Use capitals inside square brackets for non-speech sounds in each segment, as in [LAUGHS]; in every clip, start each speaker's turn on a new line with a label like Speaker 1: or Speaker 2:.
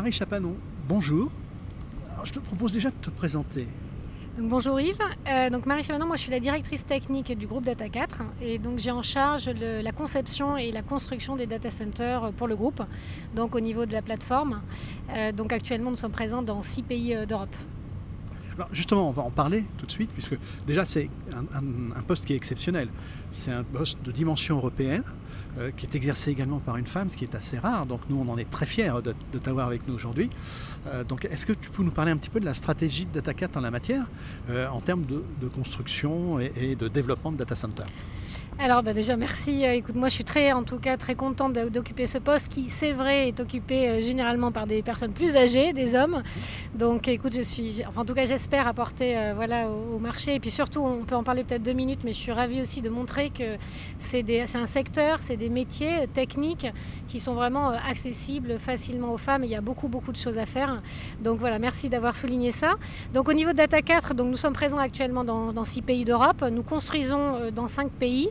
Speaker 1: Marie Chapanon, bonjour. je te propose déjà de te présenter.
Speaker 2: Bonjour Yves. Euh, donc Marie Chapanon, moi je suis la directrice technique du groupe Data 4 et donc j'ai en charge la conception et la construction des data centers pour le groupe, donc au niveau de la plateforme. Euh, donc actuellement nous sommes présents dans six pays euh,
Speaker 1: justement, on va en parler tout de suite, puisque déjà c'est un, poste qui est exceptionnel. C'est un poste de dimension européenne, euh, qui est exercé également par une femme, ce qui est assez rare. Donc nous, on en est très fiers de, t'avoir avec nous aujourd'hui. Euh, donc est-ce que tu peux nous parler un petit peu de la stratégie de DataCat en la matière, euh, en termes de, construction et, et de développement de data center
Speaker 2: alors bah, déjà merci. Euh, écoute, moi je suis très en tout cas très contente d'occuper ce poste qui c'est vrai est occupé euh, généralement par des personnes plus âgées, des hommes. Donc écoute, je suis en tout cas j'espère apporter euh, voilà au, marché et puis surtout on peut en parler peut-être deux minutes mais je suis ravie aussi de montrer que c'est un secteur, c'est des métiers techniques qui sont vraiment accessibles facilement aux femmes il y a beaucoup beaucoup de choses à faire. Donc voilà, merci d'avoir souligné ça. Donc au niveau de Data 4, donc nous sommes présents actuellement dans six pays d'Europe. Nous construisons dans cinq pays.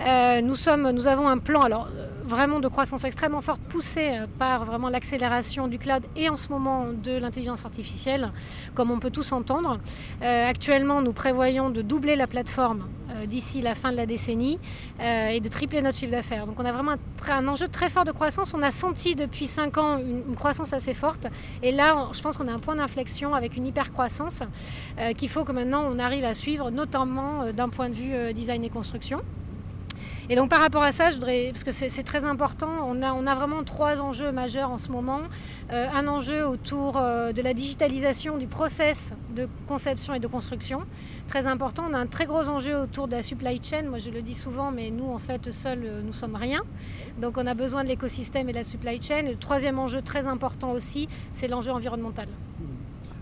Speaker 2: Euh, nous, avons un plan alors, euh, vraiment de croissance extrêmement forte poussé euh, par vraiment l'accélération du cloud et en ce moment de l'intelligence artificielle, comme on peut tous entendre. actuellement, nous prévoyons de doubler la plateforme d'ici la fin de la décennie et de tripler notre chiffre d'affaires. Donc on a vraiment un, enjeu très fort de croissance. On a senti depuis 5 ans une, croissance assez forte et là, je pense qu'on a un point d'inflexion avec une hyper croissance qu'il faut que maintenant on arrive à suivre, notamment d'un point de vue design et construction. Et donc par rapport à ça, je voudrais, parce que c'est très important, on a, on a vraiment trois enjeux majeurs en ce moment. Euh, un enjeu autour euh, de la digitalisation du process de conception et de construction, très important. On a un très gros enjeu autour de la supply chain. Moi je le dis souvent, mais nous en fait seuls, euh, nous sommes rien. Donc on a besoin de l'écosystème et de la supply chain. Le troisième enjeu très important aussi, c'est l'enjeu environnemental.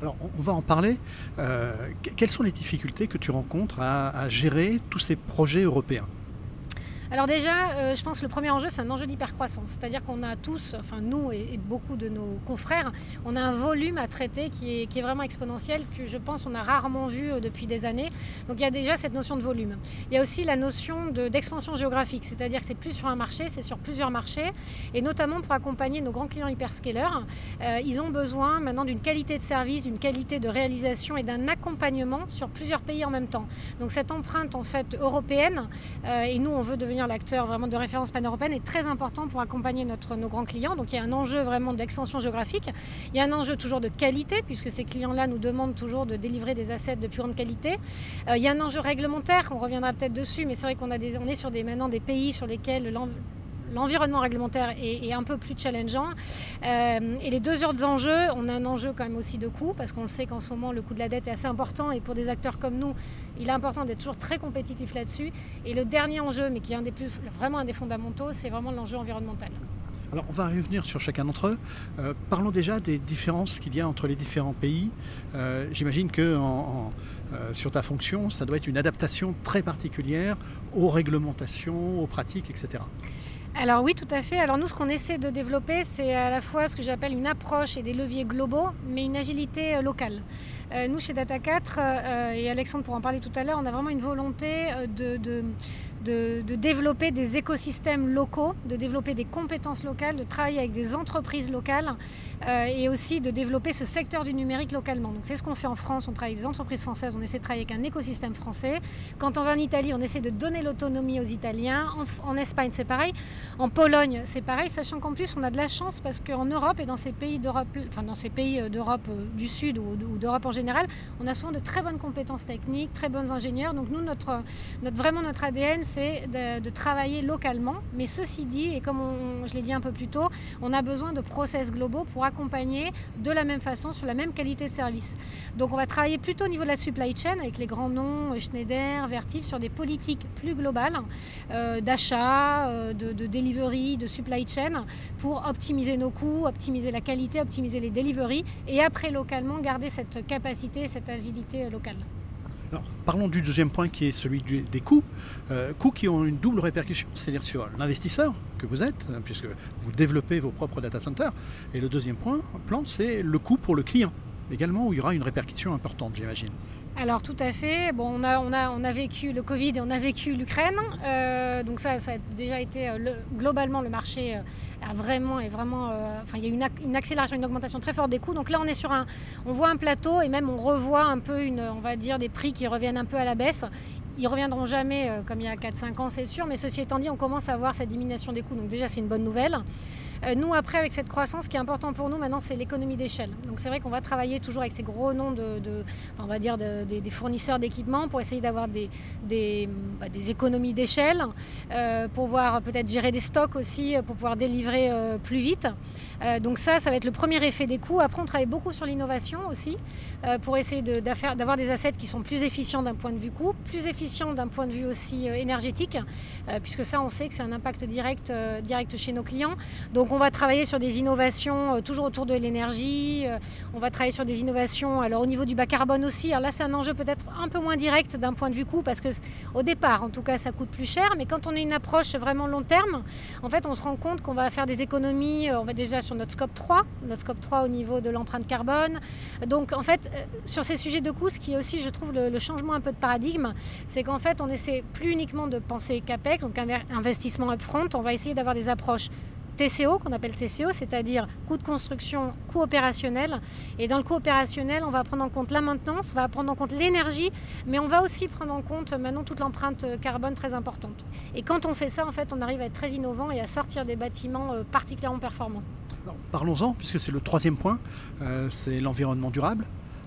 Speaker 1: Alors, on va en parler. quelles sont les difficultés que tu rencontres à gérer tous ces projets européens?
Speaker 2: Alors déjà, euh, je pense que le premier enjeu, c'est un enjeu d'hypercroissance. C'est-à-dire qu'on a tous, enfin nous et, beaucoup de nos confrères, on a un volume à traiter qui est, vraiment exponentiel, que je pense on a rarement vu euh, depuis des années. Donc il y a déjà cette notion de volume. Il y a aussi la notion d'expansion géographique, c'est-à-dire que c'est plus sur un marché, c'est sur plusieurs marchés. Et notamment pour accompagner nos grands clients hyperscalers, euh, ils ont besoin maintenant d'une qualité de service, d'une qualité de réalisation et d'un accompagnement sur plusieurs pays en même temps. Donc cette empreinte en fait européenne, et nous on veut devenir l'acteur vraiment de référence pan-européenne est très important pour accompagner notre, nos grands clients. Donc il y a un enjeu vraiment d'extension géographique. Il y a un enjeu toujours de qualité, puisque ces clients-là nous demandent toujours de délivrer des assets de plus grande qualité. Euh, il y a un enjeu réglementaire, on reviendra peut-être dessus, mais c'est vrai qu'on a des, on est sur des, maintenant des pays sur lesquels l'environnement réglementaire est, un peu plus challengeant. Euh, et les deux autres enjeux, on a un enjeu quand même aussi de coût, parce qu'on sait qu'en ce moment, le coût de la dette est assez important, et pour des acteurs comme nous, il est important d'être toujours très compétitif là-dessus. Et le dernier enjeu, mais qui est un des plus, vraiment un des fondamentaux, c'est vraiment l'enjeu environnemental.
Speaker 1: Alors on va revenir sur chacun d'entre eux. Euh, parlons déjà des différences qu'il y a entre les différents pays. Euh, j'imagine que sur ta fonction, ça doit être une adaptation très particulière aux réglementations, aux pratiques, etc.
Speaker 2: Alors oui, tout à fait. Alors nous, ce qu'on essaie de développer, c'est à la fois ce que j'appelle une approche et des leviers globaux, mais une agilité euh, locale. Euh, nous, chez Data 4, euh, et Alexandre pourra en parler tout à l'heure, on a vraiment une volonté de, développer des écosystèmes locaux, de développer des compétences locales, de travailler avec des entreprises locales et aussi de développer ce secteur du numérique localement. Donc c'est ce qu'on fait en France, on travaille avec des entreprises françaises, on essaie de travailler avec un écosystème français. Quand on va en Italie, on essaie de donner l'autonomie aux Italiens. En, Espagne, c'est pareil. En Pologne, c'est pareil, sachant qu'en plus, on a de la chance parce qu'en Europe et dans ces pays d'Europe, enfin dans ces pays d'Europe du Sud ou, d'Europe en général, on a souvent de très bonnes compétences techniques, très bons ingénieurs. Donc nous, notre vraiment notre ADN, c'est de, travailler localement. Mais ceci dit, et comme je l'ai dit un peu plus tôt, on a besoin de process globaux pour accompagner de la même façon sur la même qualité de service. Donc on va travailler plutôt au niveau de la supply chain avec les grands noms, Schneider, Vertiv, sur des politiques plus globales euh, d'achat, euh, de, de delivery, de supply chain pour optimiser nos coûts, optimiser la qualité, optimiser les deliveries et après localement garder cette capacité, cette agilité locale.
Speaker 1: Parlons du deuxième point qui est celui des coûts. Euh, coûts qui ont une double répercussion, c'est-à-dire sur l'investisseur que vous êtes, hein, puisque vous développez vos propres data centers. Et le deuxième point, plan, c'est le coût pour le client également, où il y aura une répercussion importante, j'imagine.
Speaker 2: Alors tout à fait. On a, vécu le Covid et on a vécu l'Ukraine. Euh, donc ça, a déjà été euh, globalement le marché euh, a vraiment et vraiment. enfin, il y a une, une, accélération, une augmentation très forte des coûts. Donc là, on est sur un, voit un plateau et même on revoit un peu une, on va dire des prix qui reviennent un peu à la baisse. Ils reviendront jamais comme il y a 4-5 ans, c'est sûr. Mais ceci étant dit, on commence à voir cette diminution des coûts. Donc déjà, c'est une bonne nouvelle. Euh, nous, après, avec cette croissance, ce qui est important pour nous maintenant, c'est l'économie d'échelle. Donc c'est vrai qu'on va travailler toujours avec ces gros noms de, on va dire des fournisseurs d'équipements pour essayer d'avoir des, bah, économies d'échelle, euh, pour pouvoir peut-être gérer des stocks aussi, pour pouvoir délivrer euh, plus vite. donc ça, ça va être le premier effet des coûts. Après, on travaille beaucoup sur l'innovation aussi, pour essayer d'avoir des assets qui sont plus efficients d'un point de vue coût, plus efficients d'un point de vue aussi énergétique, puisque ça, on sait que c'est un impact direct, direct chez nos clients. Donc donc on va travailler sur des innovations euh, toujours autour de l'énergie. Euh, on va travailler sur des innovations alors au niveau du bas carbone aussi. Alors là c'est un enjeu peut-être un peu moins direct d'un point de vue coût parce que au départ en tout cas ça coûte plus cher. Mais quand on a une approche vraiment long terme, en fait on se rend compte qu'on va faire des économies. Euh, on va déjà sur notre scope 3, notre scope 3 au niveau de l'empreinte carbone. Donc en fait sur ces sujets de coût, ce qui est aussi je trouve le, changement un peu de paradigme, c'est qu'en fait on essaie plus uniquement de penser capex, donc investissement upfront. On va essayer d'avoir des approches TCO, qu'on appelle TCO, c'est-à-dire coût de construction, coût opérationnel. Et dans le coût opérationnel, on va prendre en compte la maintenance, on va prendre en compte l'énergie, mais on va aussi prendre en compte maintenant toute l'empreinte carbone très importante. Et quand on fait ça, en fait, on arrive à être très innovant et à sortir des bâtiments euh, particulièrement performants.
Speaker 1: Parlons-en, puisque c'est le troisième point, euh, c'est l'environnement durable.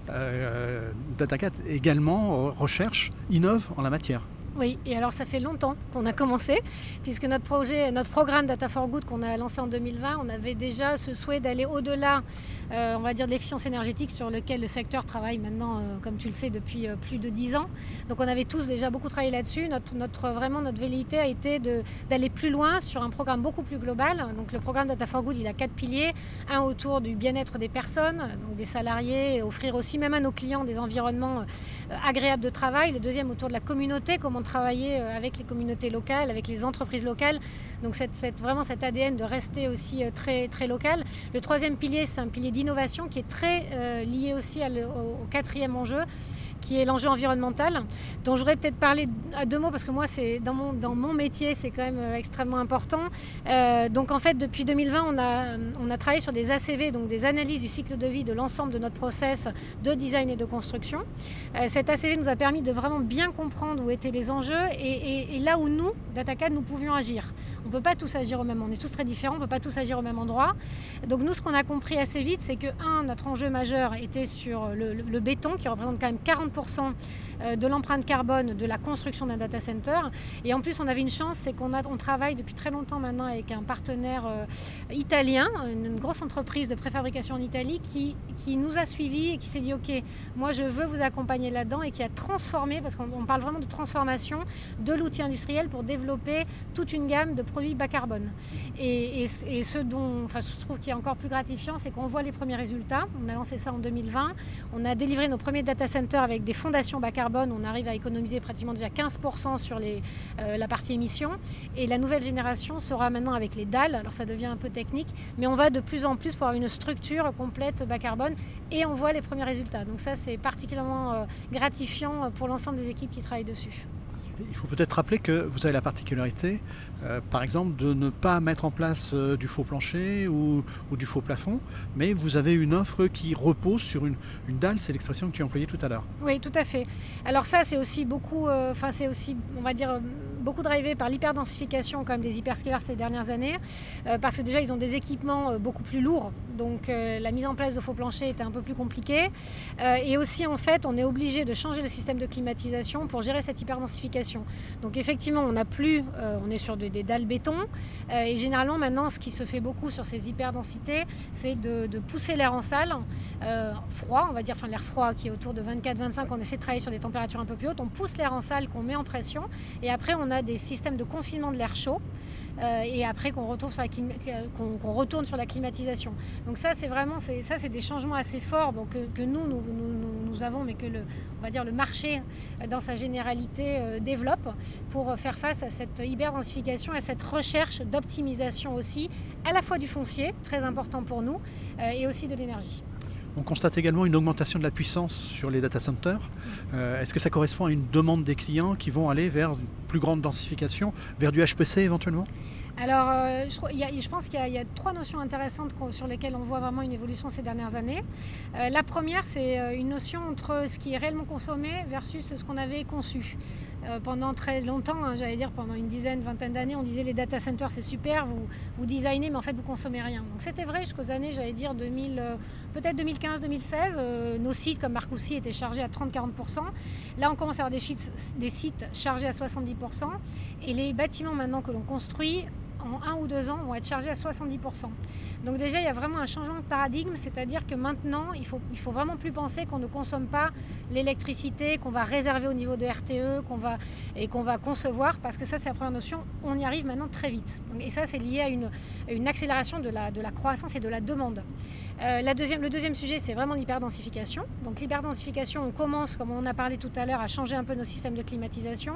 Speaker 1: Euh, DataCat également recherche, innove en la matière.
Speaker 2: Oui, et alors ça fait longtemps qu'on a commencé, puisque notre projet, notre programme Data for Good qu'on a lancé en 2020, on avait déjà ce souhait d'aller au-delà, euh, on va dire, de l'efficience énergétique sur lequel le secteur travaille maintenant, euh, comme tu le sais, depuis euh, plus de dix ans. Donc on avait tous déjà beaucoup travaillé là-dessus. Notre, notre, vraiment, notre velléité a été d'aller plus loin sur un programme beaucoup plus global. Donc le programme Data for Good, il a quatre piliers. Un autour du bien-être des personnes, donc des salariés, offrir aussi même à nos clients des environnements agréables de travail. Le deuxième autour de la communauté, comment travailler euh, avec les communautés locales, avec les entreprises locales. Donc vraiment cet ADN de rester aussi euh, très, très local. Le troisième pilier, c'est un pilier d'innovation qui est très euh, lié aussi au, quatrième enjeu qui est l'enjeu environnemental, dont j'aurais peut-être parlé à deux mots parce que moi, c'est dans mon, dans mon métier, c'est quand même euh, extrêmement important. Euh, donc en fait, depuis 2020, on a, on a travaillé sur des ACV, donc des analyses du cycle de vie de l'ensemble de notre process de design et de construction. Euh, cet ACV nous a permis de vraiment bien comprendre où étaient les enjeux et, là où nous, DataCAD, nous pouvions agir. On ne peut pas tous agir au même moment, on est tous très différents, on ne peut pas tous agir au même endroit. Donc nous, ce qu'on a compris assez vite, c'est que, un, notre enjeu majeur était sur le, le béton, qui représente quand même 40 euh, de l'empreinte carbone de la construction d'un data center. Et en plus, on avait une chance, c'est qu'on on travaille depuis très longtemps maintenant avec un partenaire euh, italien, une, grosse entreprise de préfabrication en Italie, qui, qui nous a suivis et qui s'est dit, OK, moi je veux vous accompagner là-dedans et qui a transformé, parce qu'on parle vraiment de transformation de l'outil industriel pour développer toute une gamme de produits bas carbone. Et, et, ce dont enfin, je trouve qui est encore plus gratifiant, c'est qu'on voit les premiers résultats. On a lancé ça en 2020. On a délivré nos premiers data centers avec des fondations bas carbone, on arrive à économiser pratiquement déjà 15% sur euh, la partie émission. Et la nouvelle génération sera maintenant avec les dalles. Alors ça devient un peu technique, mais on va de plus en plus pour avoir une structure complète bas carbone et on voit les premiers résultats. Donc ça, c'est particulièrement euh, gratifiant pour l'ensemble des équipes qui travaillent dessus.
Speaker 1: Il faut peut-être rappeler que vous avez la particularité, euh, par exemple, de ne pas mettre en place euh, du faux plancher ou, du faux plafond, mais vous avez une offre qui repose sur une, dalle, c'est l'expression que tu as employée tout à l'heure.
Speaker 2: Oui, tout à fait. Alors ça, c'est aussi beaucoup, euh, enfin c'est aussi, on va dire, beaucoup drivé par l'hyperdensification même des hyperscalers ces dernières années, parce que déjà ils ont des équipements beaucoup plus lourds, donc la mise en place de faux planchers était un peu plus compliquée, et aussi en fait, on est obligé de changer le système de climatisation pour gérer cette hyperdensification donc effectivement, on n'a plus, euh, on est sur des, dalles béton. Euh, et généralement, maintenant, ce qui se fait beaucoup sur ces hyperdensités, c'est de, pousser l'air en salle, euh, froid, on va dire, enfin l'air froid qui est autour de 24-25, on essaie de travailler sur des températures un peu plus hautes, on pousse l'air en salle, qu'on met en pression. Et après, on a des systèmes de confinement de l'air chaud. et après qu'on, retourne sur la climatisation. Donc ça, c'est vraiment, des changements assez forts que, nous, avons, mais que le, marché dans sa généralité développe pour faire face à cette hyper-densification, à cette recherche d'optimisation aussi, à la fois du foncier, très important pour nous, euh, et aussi de l'énergie.
Speaker 1: On constate également une augmentation de la puissance sur les data centers. Euh, est-ce que ça correspond à une demande des clients qui vont aller vers une plus grande densification, vers du HPC éventuellement?
Speaker 2: Alors, euh, je, pense qu'il y, a trois notions intéressantes sur lesquelles on voit vraiment une évolution ces dernières années. Euh, la première, c'est euh, une notion entre ce qui est réellement consommé versus ce qu'on avait conçu. pendant très longtemps, hein, j'allais dire pendant une dizaine, vingtaine d'années, on disait les data centers c'est super, vous, vous designez, mais en fait vous consommez rien. Donc c'était vrai jusqu'aux années, j'allais dire 2000, peut-être 2015-2016. nos sites comme Marcoussis étaient chargés à 30-40%. Là, on commence à avoir des, des sites chargés à 70%. Et les bâtiments maintenant que l'on construit en un ou deux ans, vont être chargés à 70%. Donc déjà, il y a vraiment un changement de paradigme, c'est-à-dire que maintenant, il faut, il faut vraiment plus penser qu'on ne consomme pas l'électricité, qu'on va réserver au niveau de RTE, qu'on va, et qu'on va concevoir, parce que ça, c'est la première notion, on y arrive maintenant très vite. et ça, c'est lié à une, accélération de la croissance et de la demande. Euh, le deuxième sujet, c'est vraiment l'hyperdensification. Donc l'hyperdensification, on commence, comme on a parlé tout à l'heure, à changer un peu nos systèmes de climatisation.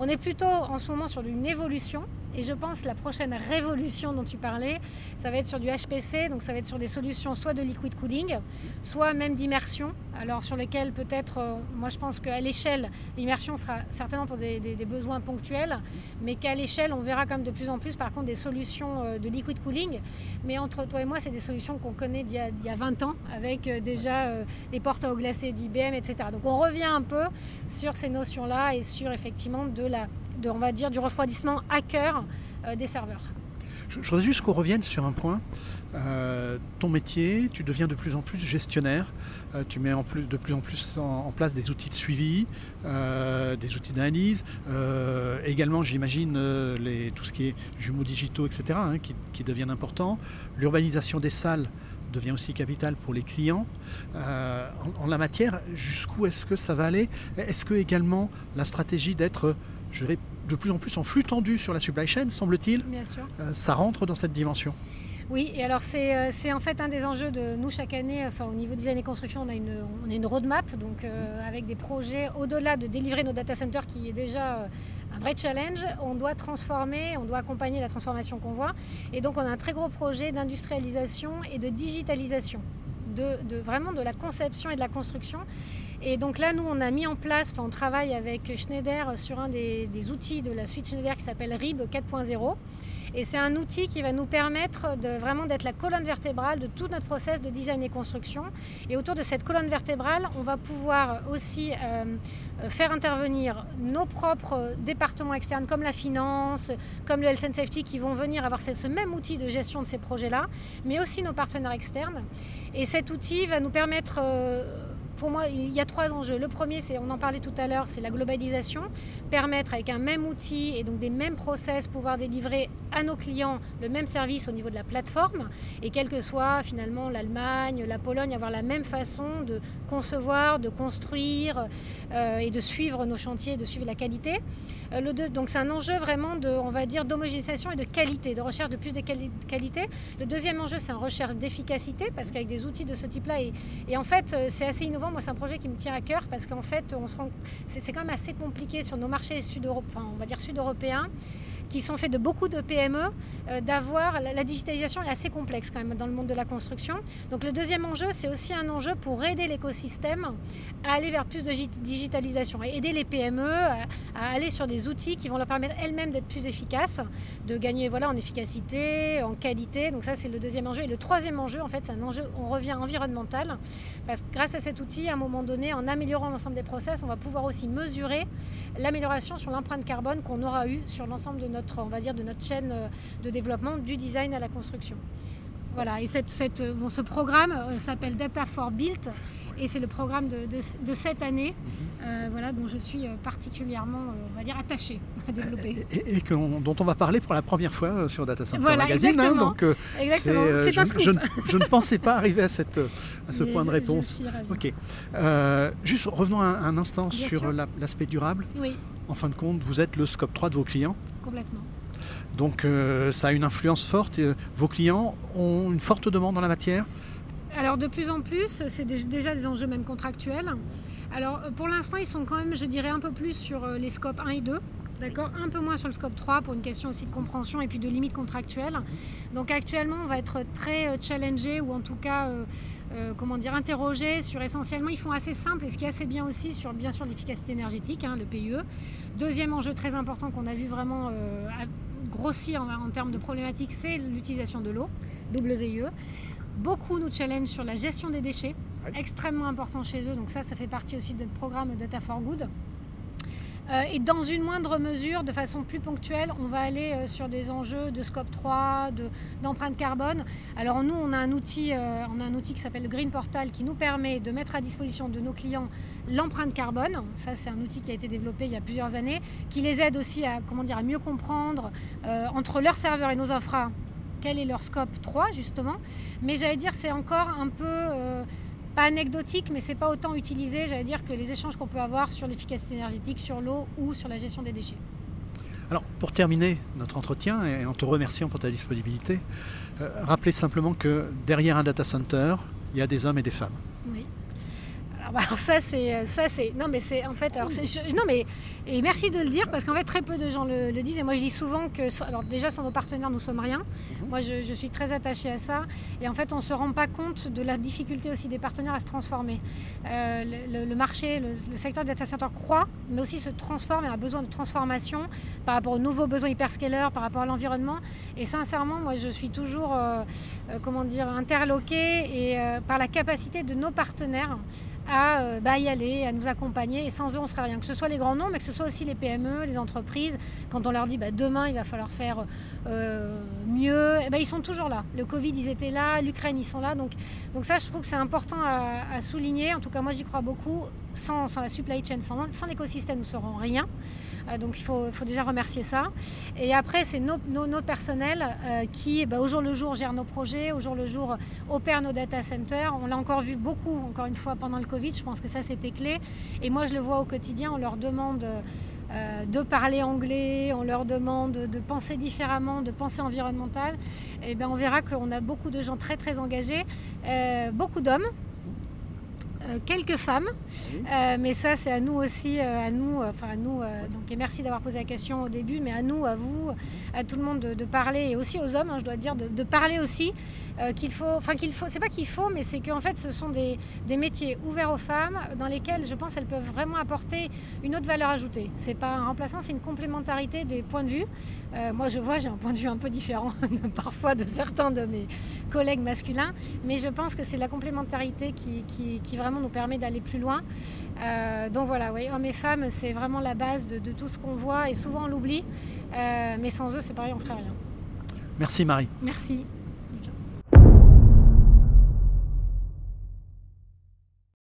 Speaker 2: On est plutôt en ce moment sur une évolution. Et je pense la prochaine révolution dont tu parlais, ça va être sur du HPC, donc ça va être sur des solutions soit de liquid cooling, soit même d'immersion. Alors sur lesquelles peut-être, euh, moi je pense qu'à l'échelle, l'immersion sera certainement pour des, besoins ponctuels, mais qu'à l'échelle, on verra même de plus en plus par contre des solutions euh, de liquid cooling. Mais entre toi et moi, c'est des solutions qu'on connaît d'il y, a 20 ans, avec euh, déjà les portes à eau d'IBM, etc. Donc on revient un peu sur ces notions-là et sur effectivement de la de, on va dire, du refroidissement à cœur euh, des serveurs.
Speaker 1: Je, voudrais juste qu'on revienne sur un point. Euh, ton métier, tu deviens de plus en plus gestionnaire. Euh, tu mets en plus, de plus en plus en, place des outils de suivi, des outils d'analyse. également, j'imagine, tout ce qui est jumeaux digitaux, etc., hein, qui, deviennent importants. L'urbanisation des salles devient aussi capitale pour les clients. en, en, la matière, jusqu'où est-ce que ça va aller? Est-ce que également la stratégie d'être je vais de plus en plus en flux tendu sur la supply chain, semble-t-il.
Speaker 2: Bien sûr.
Speaker 1: Euh, ça rentre dans cette dimension?
Speaker 2: Oui, et alors euh, c'est en fait un des enjeux de nous chaque année, enfin au niveau design et construction, on a une, on a une roadmap, donc euh, avec des projets au-delà de délivrer nos data centers qui est déjà un vrai challenge, on doit transformer, on doit accompagner la transformation qu'on voit. Et donc on a un très gros projet d'industrialisation et de digitalisation, de, de, vraiment de la conception et de la construction. Et donc là, nous, on a mis en place, on travaille avec Schneider sur un des, outils de la suite Schneider qui s'appelle RIB 4.0. Et c'est un outil qui va nous permettre vraiment d'être la colonne vertébrale de tout notre process de design et construction. Et autour de cette colonne vertébrale, on va pouvoir aussi euh, faire intervenir nos propres départements externes comme la finance, comme le health and safety qui vont venir avoir ce même outil de gestion de ces projets-là, mais aussi nos partenaires externes. Et cet outil va nous permettre... Euh, pour moi, il y a trois enjeux. Le premier, c'est, on en parlait tout à l'heure, c'est la globalisation. Permettre avec un même outil et donc des mêmes process, pouvoir délivrer à nos clients le même service au niveau de la plateforme. Et quel que soit finalement l'Allemagne, la Pologne, avoir la même façon de concevoir, de construire euh, et de suivre nos chantiers, de suivre la qualité. Euh, le deux, donc c'est un enjeu vraiment de, on va dire, d'homogénéisation et de qualité, de recherche de plus de qualité. Le deuxième enjeu, c'est une recherche d'efficacité parce qu'avec des outils de ce type-là, et, et en fait, euh, c'est assez innovant moi, c'est un projet qui me tient à cœur parce qu'en fait, on se rend... c'est quand même assez compliqué sur nos marchés sud enfin, sud-européens qui sont faits de beaucoup de PME, euh, d'avoir la, digitalisation est assez complexe quand même dans le monde de la construction. Donc le deuxième enjeu, c'est aussi un enjeu pour aider l'écosystème à aller vers plus de digitalisation et aider les PME à, aller sur des outils qui vont leur permettre elles-mêmes d'être plus efficaces, de gagner voilà en efficacité, en qualité. Donc ça c'est le deuxième enjeu. Et le troisième enjeu, en fait, c'est un enjeu, on revient environnemental, parce que grâce à cet outil, à un moment donné, en améliorant l'ensemble des process, on va pouvoir aussi mesurer l'amélioration sur l'empreinte carbone qu'on aura eu sur l'ensemble de notre on va dire, de notre chaîne euh, de développement du design à la construction. Voilà, et cette, cette, euh, bon, ce programme euh, s'appelle Data for Build et c'est le programme de, de, cette année mhm. voilà, dont je suis particulièrement on va dire, attachée à développer.
Speaker 1: Et, et, dont on va parler pour la première fois sur Data Center Magazine.
Speaker 2: Hein,
Speaker 1: donc,
Speaker 2: exactement.
Speaker 1: je, je, je, ne pensais pas arriver à, cette, à ce point de réponse. ok. juste revenons un, un instant sur l'aspect durable.
Speaker 2: Oui.
Speaker 1: En fin de compte, vous êtes le scope 3 de vos clients
Speaker 2: complètement.
Speaker 1: Donc euh, ça a une influence forte. Euh, vos clients ont une forte demande en la matière?
Speaker 2: Alors de plus en plus, c'est déjà des enjeux même contractuels. Alors pour l'instant, ils sont quand même, je dirais, un peu plus sur euh, les scopes 1 et 2. D'accord Un peu moins sur le scope 3 pour une question aussi de compréhension et puis de limites contractuelles. Donc actuellement, on va être très euh, challengé ou en tout cas, euh, euh, comment dire, interrogé sur essentiellement, ils font assez simple et ce qui est assez bien aussi sur bien sûr l'efficacité énergétique, hein, le PIE. Deuxième enjeu très important qu'on a vu vraiment grossir en, en, termes de problématiques, c'est l'utilisation de l'eau, WIE. Beaucoup nous challenge sur la gestion des déchets, extrêmement important chez eux. Donc ça, ça fait partie aussi de notre programme Data for Good. Euh, et dans une moindre mesure, de façon plus ponctuelle, on va aller euh, sur des enjeux de scope 3, d'empreinte carbone. Alors nous, on a un outil, euh, on a un outil qui s'appelle le Green Portal qui nous permet de mettre à disposition de nos clients l'empreinte carbone. Ça, c'est un outil qui a été développé il y a plusieurs années, qui les aide aussi à, comment dire, à mieux comprendre entre leurs serveurs et nos infra quel est leur scope 3 justement. Mais j'allais dire, c'est encore un peu pas anecdotique, mais c'est pas autant utilisé, j'allais dire, que les échanges qu'on peut avoir sur l'efficacité énergétique, sur l'eau ou sur la gestion des déchets.
Speaker 1: Alors, pour terminer notre entretien et en te remerciant pour ta disponibilité, euh, rappelez simplement que derrière un data center, il y a des hommes et des femmes.
Speaker 2: Oui. Alors, ça c'est euh, ça c'est non mais c'est en fait alors non mais et merci de le dire parce qu'en fait très peu de gens le, disent et moi je dis souvent que alors déjà sans nos partenaires nous sommes rien. Mhm. Moi je, suis très attachée à ça et en fait on se rend pas compte de la difficulté aussi des partenaires à se transformer. Euh, le, marché, le, secteur du data center croît mais aussi se transforme et a besoin de transformation par rapport aux nouveaux besoins hyperscalers, par rapport à l'environnement et sincèrement moi je suis toujours euh, comment dire interloquée et par la capacité de nos partenaires à euh, bah, y aller, à nous accompagner. Et sans eux, on ne serait rien. Que ce soit les grands noms, mais que ce soit aussi les PME, les entreprises. Quand on leur dit bah, demain, il va falloir faire euh, mieux, eh ben, ils sont toujours là. Le Covid, ils étaient là. L'Ukraine, ils sont là. Donc, donc ça, je trouve que c'est important à, souligner. En tout cas, moi, j'y crois beaucoup. Sans, la supply chain, sans, l'écosystème, nous ne serons rien. Euh, donc il faut, déjà remercier ça. Et après, c'est nos, personnels qui, bah, au jour le jour, gèrent nos projets, au jour le jour, opèrent nos data centers. On l'a encore vu beaucoup, encore une fois, pendant le Covid je pense que ça c'était clé. Et moi je le vois au quotidien, on leur demande euh, de parler anglais, on leur demande de penser différemment, de penser environnemental. Et bien on verra qu'on a beaucoup de gens très très engagés, euh, beaucoup d'hommes, euh, quelques femmes, mais ça c'est à nous aussi, à nous, enfin à nous, donc et merci d'avoir posé la question au début, mais à nous, à vous, à tout le monde de, parler, et aussi aux hommes, hein, je dois dire, de, de parler aussi euh, qu'il faut, enfin qu'il faut, c'est pas qu'il faut, mais c'est qu'en fait ce sont des, des, métiers ouverts aux femmes dans lesquels je pense elles peuvent vraiment apporter une autre valeur ajoutée. C'est pas un remplacement, c'est une complémentarité des points de vue. Euh, moi je vois, j'ai un point de vue un peu différent [LAUGHS] parfois de certains de mes collègues masculins, mais je pense que c'est la complémentarité qui, qui, qui, vraiment nous permet d'aller plus loin. Euh, donc voilà, oui, hommes et femmes, c'est vraiment la base de, de tout ce qu'on voit et souvent on l'oublie, mais sans eux c'est pareil, on ferait rien.
Speaker 1: Merci Marie.
Speaker 2: Merci.